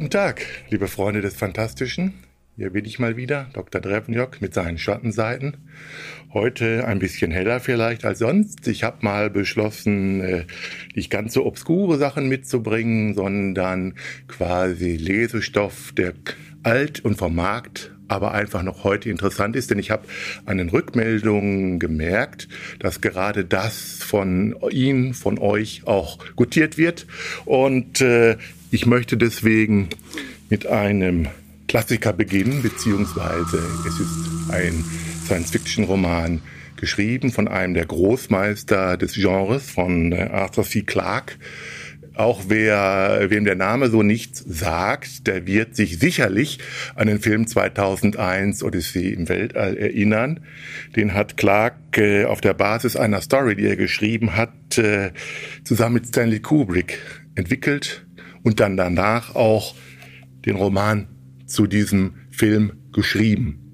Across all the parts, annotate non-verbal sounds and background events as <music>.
Guten Tag, liebe Freunde des Fantastischen. Hier bin ich mal wieder, Dr. Drevenjok mit seinen Schattenseiten. Heute ein bisschen heller vielleicht als sonst. Ich habe mal beschlossen, äh, nicht ganz so obskure Sachen mitzubringen, sondern quasi Lesestoff, der alt und vom Markt aber einfach noch heute interessant ist, denn ich habe an den Rückmeldungen gemerkt, dass gerade das von Ihnen, von euch auch gutiert wird. Und äh, ich möchte deswegen mit einem Klassiker beginnen, beziehungsweise es ist ein Science-Fiction-Roman geschrieben von einem der Großmeister des Genres, von äh, Arthur C. Clarke. Auch wer, wem der Name so nichts sagt, der wird sich sicherlich an den Film 2001 Odyssee im Weltall erinnern. Den hat Clarke äh, auf der Basis einer Story, die er geschrieben hat, äh, zusammen mit Stanley Kubrick entwickelt und dann danach auch den Roman zu diesem Film geschrieben.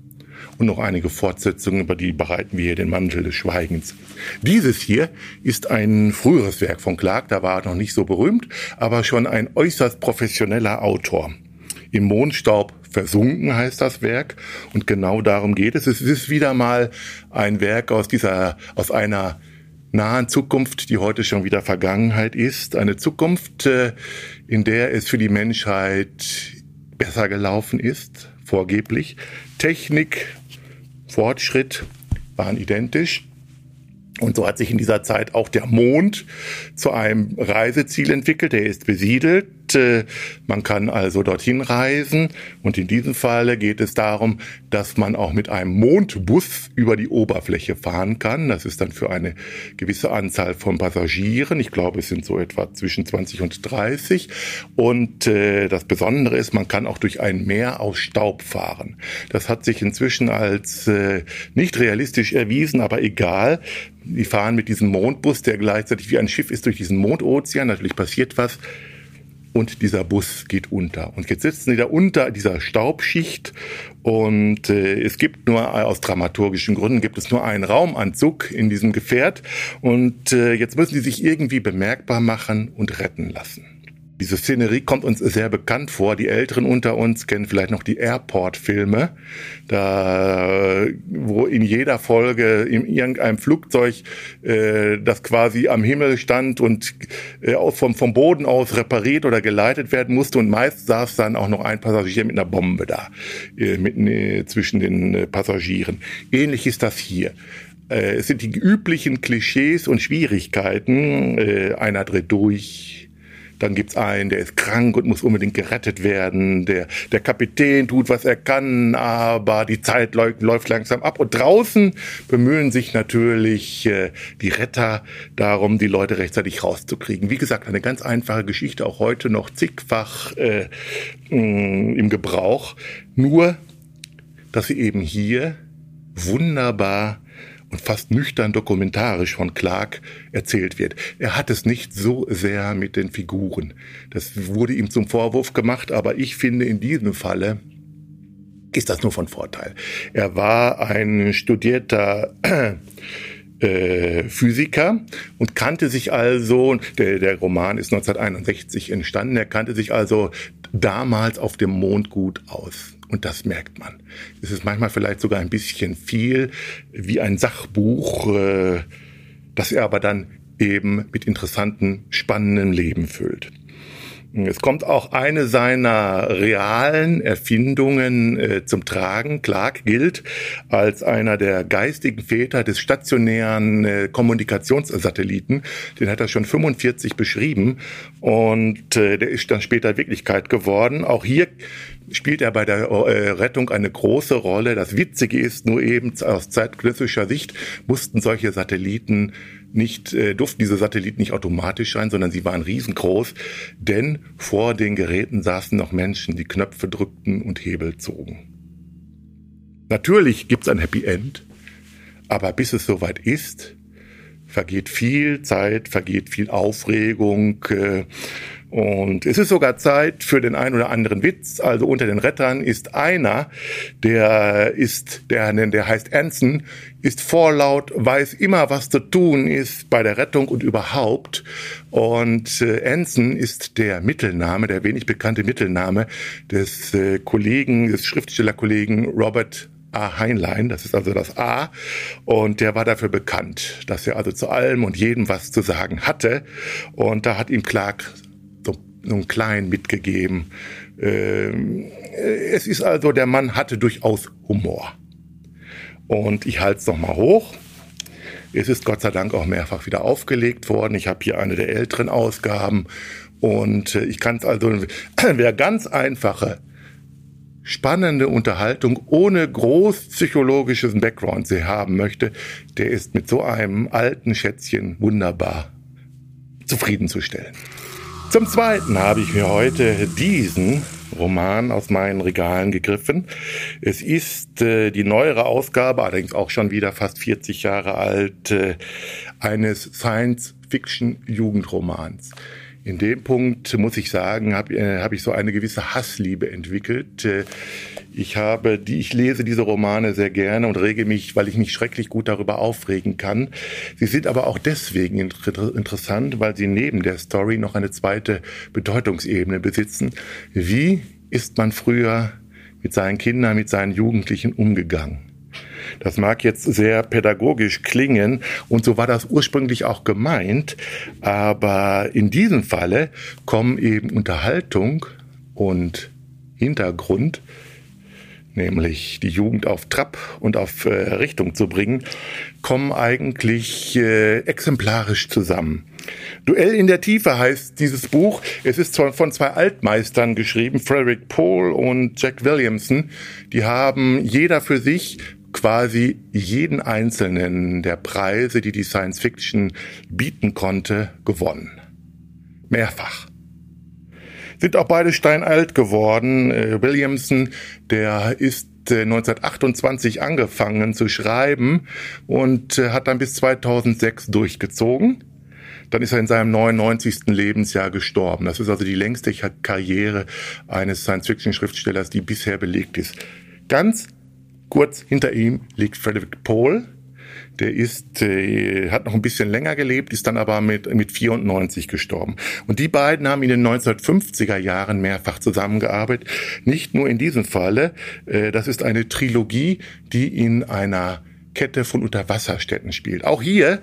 Und noch einige Fortsetzungen, über die bereiten wir hier den Mantel des Schweigens. Dieses hier ist ein früheres Werk von Clark, da war er noch nicht so berühmt, aber schon ein äußerst professioneller Autor. Im Mondstaub versunken heißt das Werk und genau darum geht es. Es ist wieder mal ein Werk aus dieser, aus einer nahen Zukunft, die heute schon wieder Vergangenheit ist. Eine Zukunft, äh, in der es für die Menschheit besser gelaufen ist, vorgeblich. Technik, Fortschritt waren identisch. Und so hat sich in dieser Zeit auch der Mond zu einem Reiseziel entwickelt. Er ist besiedelt. Man kann also dorthin reisen. Und in diesem Falle geht es darum, dass man auch mit einem Mondbus über die Oberfläche fahren kann. Das ist dann für eine gewisse Anzahl von Passagieren. Ich glaube, es sind so etwa zwischen 20 und 30. Und äh, das Besondere ist, man kann auch durch ein Meer aus Staub fahren. Das hat sich inzwischen als äh, nicht realistisch erwiesen, aber egal die fahren mit diesem Mondbus, der gleichzeitig wie ein Schiff ist durch diesen Mondozean. Natürlich passiert was. Und dieser Bus geht unter. Und jetzt sitzen sie da unter dieser Staubschicht und äh, es gibt nur, aus dramaturgischen Gründen, gibt es nur einen Raumanzug in diesem Gefährt. Und äh, jetzt müssen sie sich irgendwie bemerkbar machen und retten lassen. Diese Szenerie kommt uns sehr bekannt vor. Die Älteren unter uns kennen vielleicht noch die Airport-Filme, da wo in jeder Folge in irgendeinem Flugzeug äh, das quasi am Himmel stand und äh, vom vom Boden aus repariert oder geleitet werden musste und meist saß dann auch noch ein Passagier mit einer Bombe da äh, mitten äh, zwischen den äh, Passagieren. Ähnlich ist das hier äh, es sind die üblichen Klischees und Schwierigkeiten. Äh, einer dreht durch, dann gibt's einen, der ist krank und muss unbedingt gerettet werden. Der, der Kapitän tut, was er kann, aber die Zeit läuft, läuft langsam ab. Und draußen bemühen sich natürlich äh, die Retter darum, die Leute rechtzeitig rauszukriegen. Wie gesagt, eine ganz einfache Geschichte, auch heute noch zigfach äh, mm, im Gebrauch. Nur, dass sie eben hier wunderbar und fast nüchtern dokumentarisch von Clark erzählt wird. Er hat es nicht so sehr mit den Figuren. Das wurde ihm zum Vorwurf gemacht, aber ich finde in diesem Falle ist das nur von Vorteil. Er war ein studierter <clears throat> äh, Physiker und kannte sich also, der, der Roman ist 1961 entstanden, er kannte sich also damals auf dem Mond gut aus. Und das merkt man. Es ist manchmal vielleicht sogar ein bisschen viel wie ein Sachbuch, äh, das er aber dann eben mit interessanten, spannenden Leben füllt. Es kommt auch eine seiner realen Erfindungen äh, zum Tragen. Clark gilt als einer der geistigen Väter des stationären äh, Kommunikationssatelliten. Den hat er schon 45 beschrieben und äh, der ist dann später Wirklichkeit geworden. Auch hier spielt er bei der äh, Rettung eine große Rolle. Das Witzige ist nur eben aus zeitgenössischer Sicht mussten solche Satelliten nicht, äh, durften diese Satelliten nicht automatisch sein, sondern sie waren riesengroß, denn vor den Geräten saßen noch Menschen, die Knöpfe drückten und Hebel zogen. Natürlich gibt's ein Happy End, aber bis es soweit ist, vergeht viel Zeit, vergeht viel Aufregung äh, Und es ist sogar Zeit für den ein oder anderen Witz. Also unter den Rettern ist einer, der ist, der, der heißt Anson, ist vorlaut, weiß immer, was zu tun ist bei der Rettung und überhaupt. Und äh, Anson ist der Mittelname, der wenig bekannte Mittelname des äh, Kollegen, des Schriftstellerkollegen Robert A. Heinlein, das ist also das A, und der war dafür bekannt, dass er also zu allem und jedem was zu sagen hatte. Und da hat ihm Clark einen kleinen mitgegeben. Ähm, es ist also, der Mann hatte durchaus Humor. Und ich halte es nochmal hoch. Es ist Gott sei Dank auch mehrfach wieder aufgelegt worden. Ich habe hier eine der älteren Ausgaben. Und äh, ich kann es also, <clears throat> wer ganz einfache spannende Unterhaltung ohne groß psychologisches Background sie haben möchte, der ist mit so einem alten Schätzchen wunderbar zufriedenzustellen. Zum Zweiten habe ich mir heute diesen Roman aus meinen Regalen gegriffen. Es ist äh, die neuere Ausgabe, allerdings auch schon wieder fast 40 Jahre alt, äh, eines Science-Fiction-Jugendromans in dem Punkt muss ich sagen, habe äh, hab ich so eine gewisse Hassliebe entwickelt. Äh, ich habe die, ich lese diese Romane sehr gerne und rege mich, weil ich mich schrecklich gut darüber aufregen kann. Sie sind aber auch deswegen inter interessant, weil sie neben der Story noch eine zweite Bedeutungsebene besitzen. Wie ist man früher mit seinen Kindern, mit seinen Jugendlichen umgegangen? Das mag jetzt sehr pädagogisch klingen und so war das ursprünglich auch gemeint, aber in diesem Falle kommen eben Unterhaltung und Hintergrund nämlich die Jugend auf Trab und auf äh, Richtung zu bringen, kommen eigentlich äh, exemplarisch zusammen. Duell in der Tiefe heißt dieses Buch. Es ist von zwei Altmeistern geschrieben, Frederick Pohl und Jack Williamson. Die haben jeder für sich quasi jeden einzelnen der Preise, die die Science Fiction bieten konnte, gewonnen. Mehrfach. Sind auch beide steinalt geworden. Äh, Williamson, der ist 1928 äh, angefangen zu schreiben und äh, hat dann bis 2006 durchgezogen. Dann ist er in seinem 99. Lebensjahr gestorben. Das ist also die längste Karriere eines Science-Fiction-Schriftstellers, die bisher belegt ist. Ganz Kurz hinter ihm liegt Frederick Pohl. Der ist, äh, hat noch ein bisschen länger gelebt, ist dann aber mit, mit 94 gestorben. Und die beiden haben in den 1950er Jahren mehrfach zusammengearbeitet. Nicht nur in diesem Falle. Äh, das ist eine Trilogie, die in einer Kette von Unterwasserstädten spielt. Auch hier,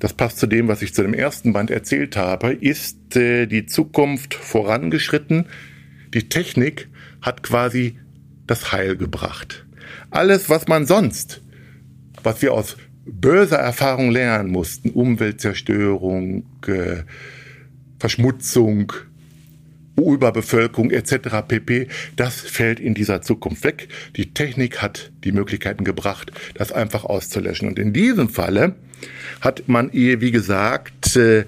das passt zu dem, was ich zu dem ersten Band erzählt habe, ist äh, die Zukunft vorangeschritten. Die Technik hat quasi das Heil gebracht. Alles, was man sonst, was wir aus böser Erfahrung lernen mussten, Umweltzerstörung, äh, Verschmutzung, Überbevölkerung etc. pp, das fällt in dieser Zukunft weg. Die Technik hat die Möglichkeiten gebracht, das einfach auszulöschen. Und in diesem Falle hat man, wie gesagt, äh,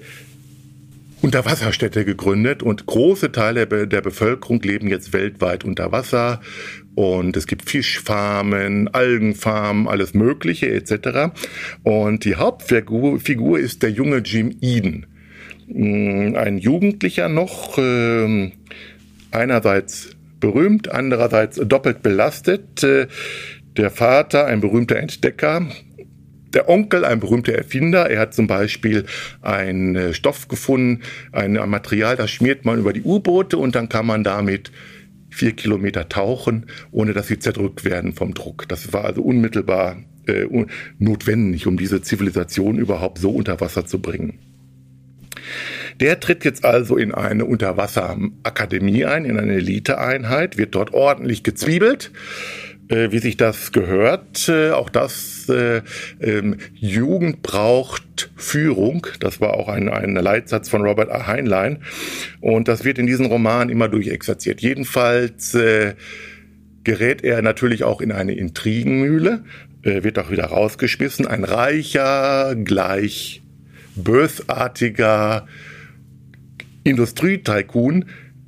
Unterwasserstädte gegründet und große Teile der Bevölkerung leben jetzt weltweit unter Wasser und es gibt Fischfarmen, Algenfarmen, alles Mögliche etc. Und die Hauptfigur Figur ist der junge Jim Eden, mm, ein Jugendlicher noch, äh, einerseits berühmt, andererseits doppelt belastet. Äh, der Vater, ein berühmter Entdecker, der Onkel, ein berühmter Erfinder, er hat zum Beispiel einen äh, Stoff gefunden, ein Material, das schmiert man über die U-Boote und dann kann man damit vier Kilometer tauchen, ohne dass sie zerdrückt werden vom Druck. Das war also unmittelbar äh, notwendig, um diese Zivilisation überhaupt so unter Wasser zu bringen. Der tritt jetzt also in eine Unterwasserakademie ein, in eine Eliteeinheit, wird dort ordentlich gezwiebelt äh, wie sich das gehört. Äh, auch das äh, ähm, Jugend braucht Führung. Das war auch ein, ein Leitsatz von Robert A. Heinlein. Und das wird in diesem Roman immer durchexerziert. Jedenfalls äh, gerät er natürlich auch in eine Intrigenmühle, äh, wird auch wieder rausgeschmissen. Ein reicher, gleich bösartiger Industrietycoon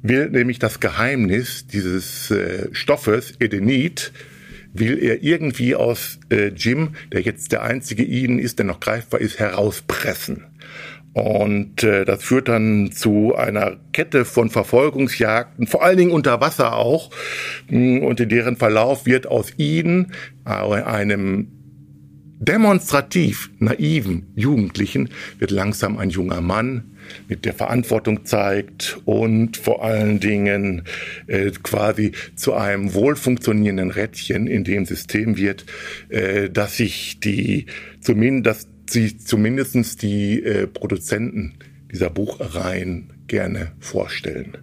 will nämlich das Geheimnis dieses äh, Stoffes, Edenit, will er irgendwie aus äh, Jim, der jetzt der einzige Eden ist, der noch greifbar ist, herauspressen. Und äh, das führt dann zu einer Kette von Verfolgungsjagden, vor allen Dingen unter Wasser auch. Mm, und in deren Verlauf wird aus ihnen, äh, einem demonstrativ naiven Jugendlichen, wird langsam ein junger Mann, mit der Verantwortung zeigt und vor allen Dingen äh, quasi zu einem wohlfunktionierenden Rädchen in dem System wird, äh, dass sich die zumindest sich zumindestens die äh, Produzenten dieser Buchreihen gerne vorstellen.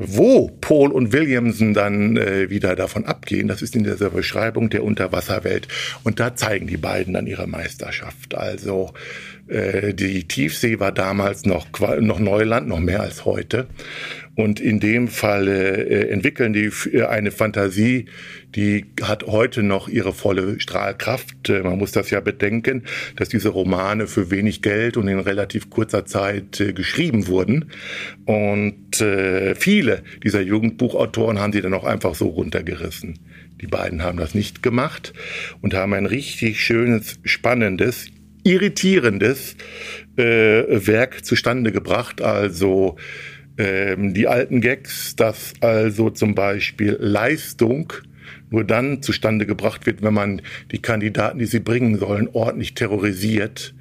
Wo Paul und Williamson dann äh, wieder davon abgehen, das ist in dieser Beschreibung der Unterwasserwelt. Und da zeigen die beiden dann ihre Meisterschaft. Also die Tiefsee war damals noch, noch Neuland, noch mehr als heute. Und in dem Fall äh, entwickeln die äh, eine Fantasie, die hat heute noch ihre volle Strahlkraft. Äh, man muss das ja bedenken, dass diese Romane für wenig Geld und in relativ kurzer Zeit äh, geschrieben wurden. Und äh, viele dieser Jugendbuchautoren haben sie dann auch einfach so runtergerissen. Die beiden haben das nicht gemacht und haben ein richtig schönes, spannendes, irritierendes äh, Werk zustande gebracht. Also ähm, die alten Gags, dass also zum Beispiel Leistung nur dann zustande gebracht wird, wenn man die Kandidaten, die sie bringen sollen, ordentlich terrorisiert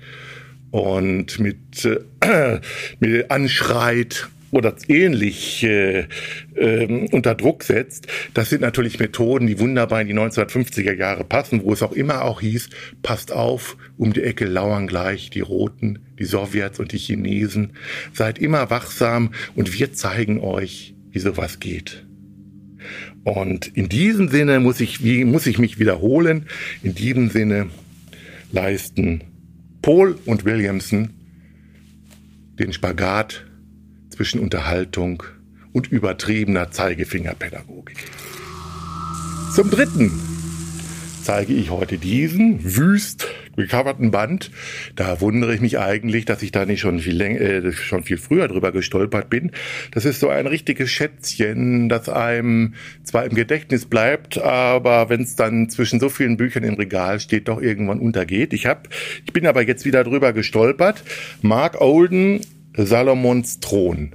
und mit, äh, <clears throat> mit anschreit oder ähnlich äh, äh, unter Druck setzt. Das sind natürlich Methoden, die wunderbar in die 1950er Jahre passen, wo es auch immer auch hieß, passt auf, um die Ecke lauern gleich die Roten, die Sowjets und die Chinesen. Seid immer wachsam und wir zeigen euch, wie sowas geht. Und in diesem Sinne muss ich, wie, muss ich mich wiederholen, in diesem Sinne leisten Paul und Williamson den Spagat zwischen Unterhaltung und übertriebener Zeigefingerpädagogik. Zum Dritten zeige ich heute diesen wüst gecoverten Band. Da wundere ich mich eigentlich, dass ich da nicht schon viel, äh, schon viel früher drüber gestolpert bin. Das ist so ein richtiges Schätzchen, das einem zwar im Gedächtnis bleibt, aber wenn es dann zwischen so vielen Büchern im Regal steht, doch irgendwann untergeht. Ich hab, ich bin aber jetzt wieder drüber gestolpert. Mark Olden, Salomons Thron.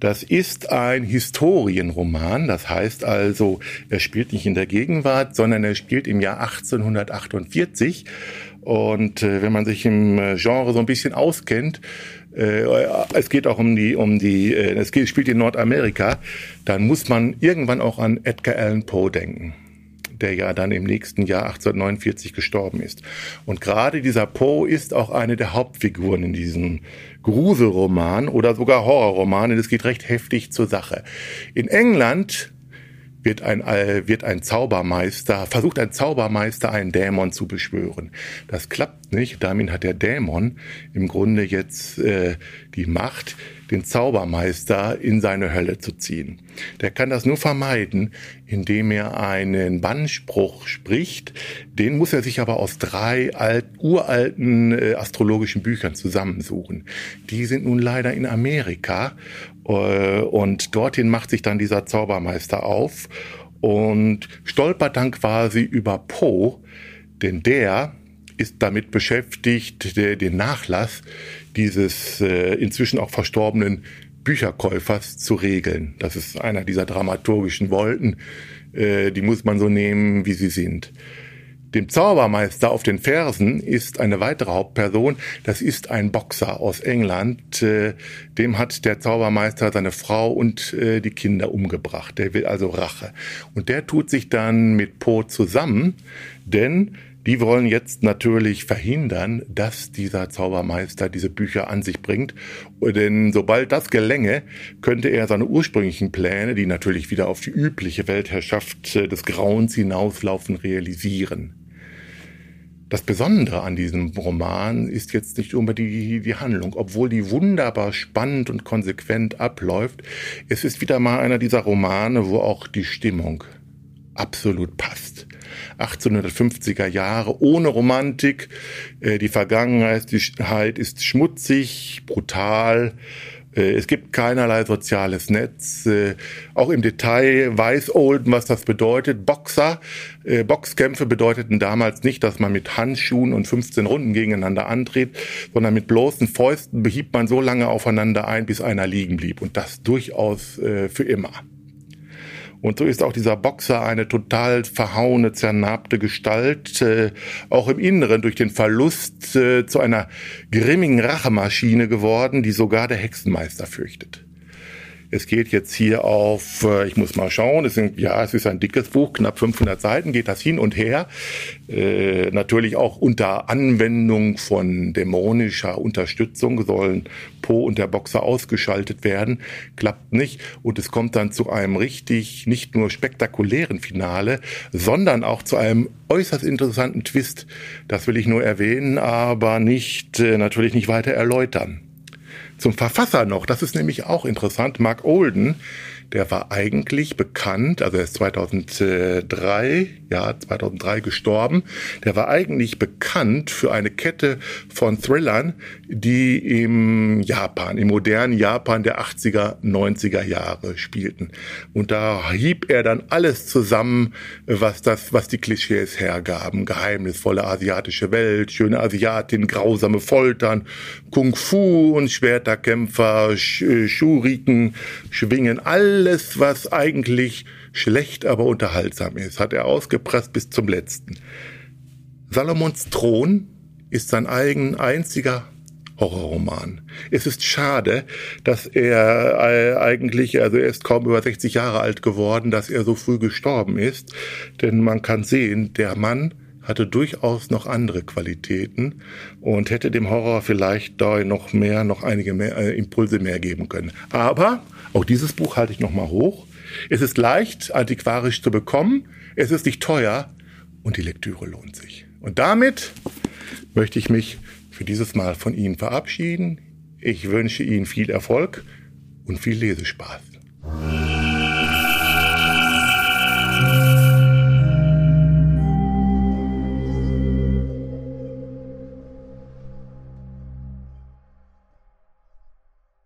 Das ist ein Historienroman, das heißt also, er spielt nicht in der Gegenwart, sondern er spielt im Jahr 1848. Und äh, wenn man sich im äh, Genre so ein bisschen auskennt, äh, es geht auch um die, um die, äh, es geht, spielt in Nordamerika, dann muss man irgendwann auch an Edgar Allan Poe denken der ja dann im nächsten Jahr 1849 gestorben ist. Und gerade dieser Poe ist auch eine der Hauptfiguren in diesem Gruselroman oder sogar Horrorroman. Und es geht recht heftig zur Sache. In England wird ein, äh, wird ein Zaubermeister, versucht ein Zaubermeister einen Dämon zu beschwören. Das klappt nicht. Damit hat der Dämon im Grunde jetzt äh, die Macht, den Zaubermeister in seine Hölle zu ziehen. Der kann das nur vermeiden, indem er einen Bannspruch spricht. Den muss er sich aber aus drei alt, uralten äh, astrologischen Büchern zusammensuchen. Die sind nun leider in Amerika äh, und dorthin macht sich dann dieser Zaubermeister auf und stolpert dann quasi über Poe, denn der ist damit beschäftigt, den Nachlass dieses äh, inzwischen auch verstorbenen Bücherkäufers zu regeln. Das ist einer dieser dramaturgischen Wolken, äh, die muss man so nehmen, wie sie sind. Dem Zaubermeister auf den Fersen ist eine weitere Hauptperson. Das ist ein Boxer aus England. Äh, dem hat der Zaubermeister seine Frau und äh, die Kinder umgebracht. Der will also Rache. Und der tut sich dann mit Po zusammen, denn die wollen jetzt natürlich verhindern, dass dieser Zaubermeister diese Bücher an sich bringt. Denn sobald das gelänge, könnte er seine ursprünglichen Pläne, die natürlich wieder auf die übliche Weltherrschaft des Grauens hinauslaufen, realisieren. Das Besondere an diesem Roman ist jetzt nicht unbedingt die, die Handlung, obwohl die wunderbar spannend und konsequent abläuft. Es ist wieder mal einer dieser Romane, wo auch die Stimmung absolut passt. 1850er Jahre ohne Romantik. Äh, die Vergangenheit ist schmutzig, brutal Äh, es gibt keinerlei soziales Netz. Äh, auch im Detail weiß Olden, was das bedeutet. Boxer, Boxkämpfe bedeuteten damals nicht, dass man mit Handschuhen und 15 Runden gegeneinander antritt, sondern mit bloßen Fäusten behieb man so lange aufeinander ein, bis einer liegen blieb. Und das durchaus für immer. Und so ist auch dieser Boxer eine total verhauene, zernarbte Gestalt, äh, auch im Inneren durch den Verlust äh, zu einer grimmigen Rachemaschine geworden, die sogar der Hexenmeister fürchtet. Es geht jetzt hier auf, äh, ich muss mal schauen, es sind, ja, es ist ein dickes Buch, knapp 500 Seiten, geht das hin und her. Äh, natürlich auch unter Anwendung von dämonischer Unterstützung sollen Po und der Boxer ausgeschaltet werden. Klappt nicht. Und es kommt dann zu einem richtig, nicht nur spektakulären Finale, sondern auch zu einem äußerst interessanten Twist. Das will ich nur erwähnen, aber nicht, äh, natürlich nicht weiter erläutern. Zum Verfasser noch, das ist nämlich auch interessant, Mark Olden, der war eigentlich bekannt, also er ist 2003, ja, 2003 gestorben, der war eigentlich bekannt für eine Kette von Thrillern, die im Japan, im modernen Japan der 80er, 90er Jahre spielten. Und da hieb er dann alles zusammen, was das, was die Klischees hergaben. Geheimnisvolle asiatische Welt, schöne Asiatin, grausame Foltern, Kung Fu und Schwerterkämpfer, Schuriken, Schwingen, all alles, was eigentlich schlecht, aber unterhaltsam ist, hat er ausgepresst bis zum letzten. Salomons Thron ist sein eigen einziger Horrorroman. Es ist schade, dass er äh, eigentlich, also er ist kaum über 60 Jahre alt geworden, dass er so früh gestorben ist, denn man kann sehen, der Mann hatte durchaus noch andere Qualitäten und hätte dem Horror vielleicht da noch mehr, noch einige mehr äh, Impulse mehr geben können. Aber auch dieses Buch halte ich nochmal hoch. Es ist leicht antiquarisch zu bekommen, es ist nicht teuer und die Lektüre lohnt sich. Und damit möchte ich mich für dieses Mal von Ihnen verabschieden. Ich wünsche Ihnen viel Erfolg und viel Lesespaß.